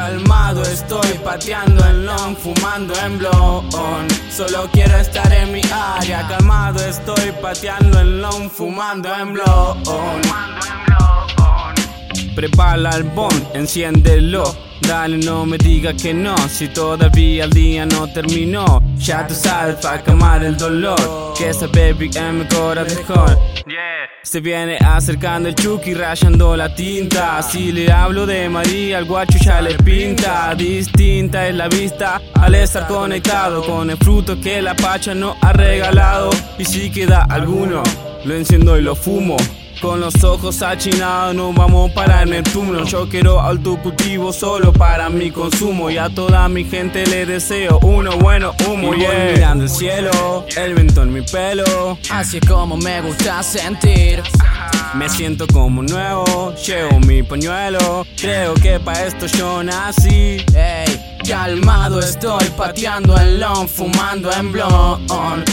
Calmado estoy pateando en long, fumando en blon. Solo quiero estar en mi área. Calmado estoy pateando en long, fumando en blon. Prepara el bon, enciéndelo. Dale, no me diga que no, si todavía el día no terminó. Ya tú sabes, para calmar el dolor, que esa baby en mi corazón. Se viene acercando el Chucky rayando la tinta. Si le hablo de María, al guacho ya le pinta. Distinta es la vista al estar conectado con el fruto que la pacha no ha regalado. Y si queda alguno, lo enciendo y lo fumo. Con los ojos achinados no vamos para el Neptuno. Yo quiero cultivo solo para mi consumo. Y a toda mi gente le deseo uno bueno humo. Y voy mirando el cielo, el viento en mi pelo. Así es como me gusta sentir. Me siento como nuevo, llevo mi pañuelo. Creo que para esto yo nací. Ey Calmado estoy pateando en long, fumando en blon.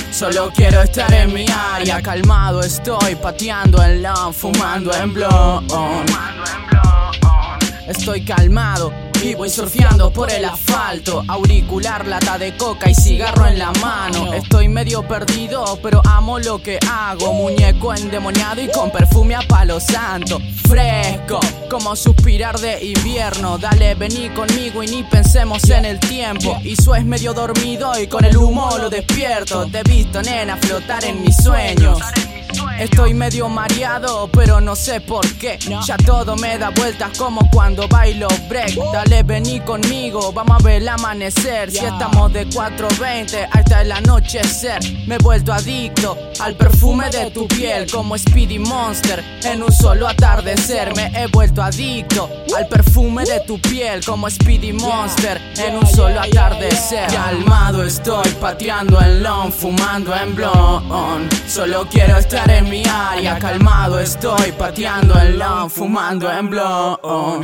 Solo quiero estar en mi área. Calmado estoy pateando en long, fumando en blon. Estoy calmado y voy surfeando por el asfalto. Auricular, lata de coca y cigarro en la mano. Estoy medio perdido, pero amo lo que hago. Muñeco endemoniado y con perfume a palo santo. Fresco, como suspirar de invierno. Dale, vení conmigo y ni pensemos en el tiempo. Y su es medio dormido y con el humo lo despierto. Te he visto, nena, flotar en mis sueños. Estoy medio mareado, pero no sé por qué. Ya todo me da vueltas como cuando bailo break. Dale, vení conmigo, vamos a ver el amanecer. Si estamos de 4.20 hasta el anochecer. Me he vuelto adicto al perfume de tu piel, como Speedy Monster. En un solo atardecer me he vuelto adicto al perfume de tu piel, como Speedy Monster. En un solo atardecer. Calmado estoy pateando en long, fumando en blon. Solo quiero estar en mi área, calmado estoy pateando en lawn, fumando en blow.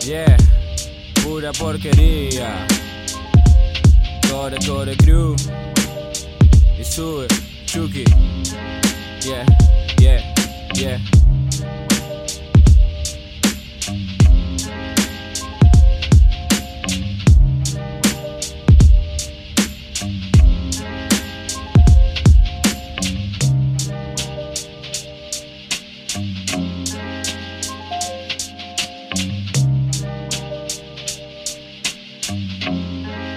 Yeah, pura porquería. Core, core, crew. Y sube, Chucky. Yeah, yeah, yeah. Música